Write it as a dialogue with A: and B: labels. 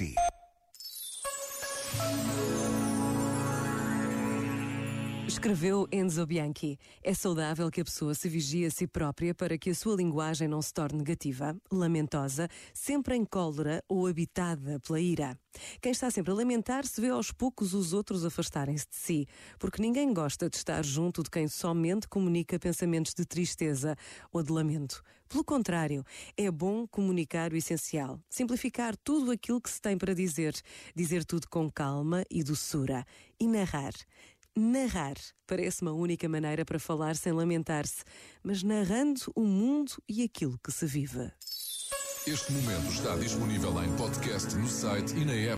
A: si.
B: Escreveu Enzo Bianchi. É saudável que a pessoa se vigie a si própria para que a sua linguagem não se torne negativa, lamentosa, sempre em cólera ou habitada pela ira. Quem está sempre a lamentar-se vê aos poucos os outros afastarem-se de si, porque ninguém gosta de estar junto de quem somente comunica pensamentos de tristeza ou de lamento. Pelo contrário, é bom comunicar o essencial, simplificar tudo aquilo que se tem para dizer, dizer tudo com calma e doçura e narrar. Narrar parece uma única maneira para falar sem lamentar-se, mas narrando o mundo e aquilo que se vive.
C: Este momento está disponível em podcast no site e na app.